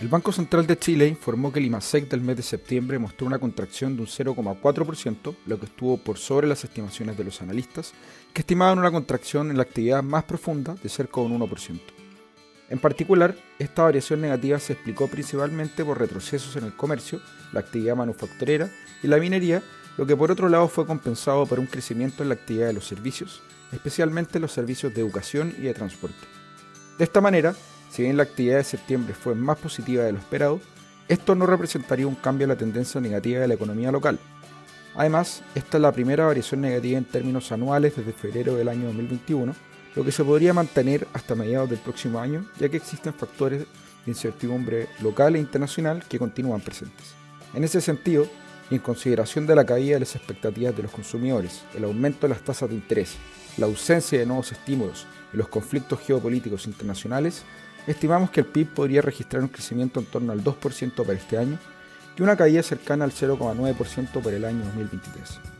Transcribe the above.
El Banco Central de Chile informó que el IMASEC del mes de septiembre mostró una contracción de un 0,4%, lo que estuvo por sobre las estimaciones de los analistas, que estimaban una contracción en la actividad más profunda de cerca un 1%. En particular, esta variación negativa se explicó principalmente por retrocesos en el comercio, la actividad manufacturera y la minería, lo que por otro lado fue compensado por un crecimiento en la actividad de los servicios, especialmente los servicios de educación y de transporte. De esta manera, si bien la actividad de septiembre fue más positiva de lo esperado, esto no representaría un cambio en la tendencia negativa de la economía local. Además, esta es la primera variación negativa en términos anuales desde febrero del año 2021, lo que se podría mantener hasta mediados del próximo año, ya que existen factores de incertidumbre local e internacional que continúan presentes. En ese sentido, y en consideración de la caída de las expectativas de los consumidores, el aumento de las tasas de interés, la ausencia de nuevos estímulos y los conflictos geopolíticos internacionales, estimamos que el PIB podría registrar un crecimiento en torno al 2% para este año y una caída cercana al 0,9% para el año 2023.